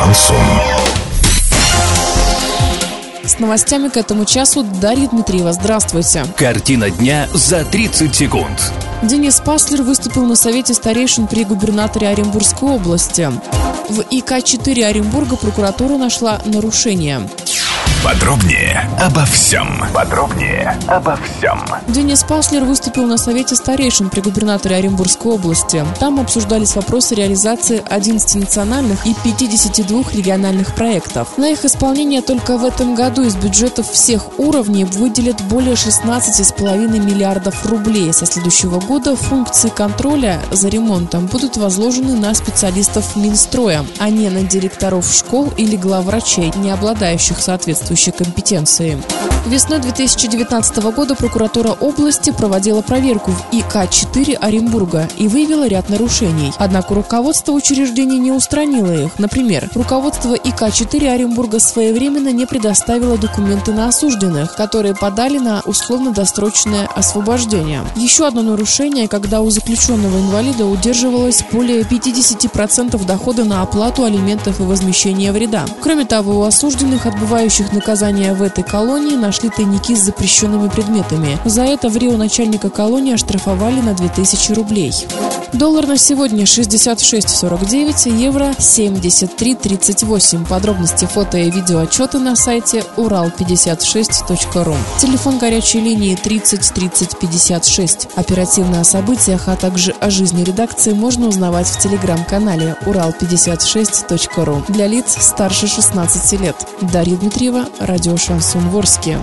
Шансон. С новостями к этому часу Дарья Дмитриева. Здравствуйте. Картина дня за 30 секунд. Денис Паслер выступил на совете старейшин при губернаторе Оренбургской области. В ИК-4 Оренбурга прокуратура нашла нарушение. Подробнее обо всем. Подробнее обо всем. Денис Паслер выступил на совете старейшин при губернаторе Оренбургской области. Там обсуждались вопросы реализации 11 национальных и 52 региональных проектов. На их исполнение только в этом году из бюджетов всех уровней выделят более 16,5 миллиардов рублей. Со следующего года функции контроля за ремонтом будут возложены на специалистов Минстроя, а не на директоров школ или главврачей, не обладающих соответствующей соответствующей компетенции. Весной 2019 года прокуратура области проводила проверку в ИК-4 Оренбурга и выявила ряд нарушений. Однако руководство учреждений не устранило их. Например, руководство ИК-4 Оренбурга своевременно не предоставило документы на осужденных, которые подали на условно-досрочное освобождение. Еще одно нарушение, когда у заключенного инвалида удерживалось более 50% дохода на оплату алиментов и возмещение вреда. Кроме того, у осужденных, отбывающих наказание в этой колонии, нашли тайники с запрещенными предметами. За это в Рио начальника колонии оштрафовали на 2000 рублей. Доллар на сегодня 66.49, евро 73.38. Подробности фото и видео отчеты на сайте урал56.ру. Телефон горячей линии 30 30 56. Оперативно о событиях, а также о жизни редакции можно узнавать в телеграм-канале урал56.ру для лиц старше 16 лет. Дарья Дмитриева, радио «Шансон Ворске».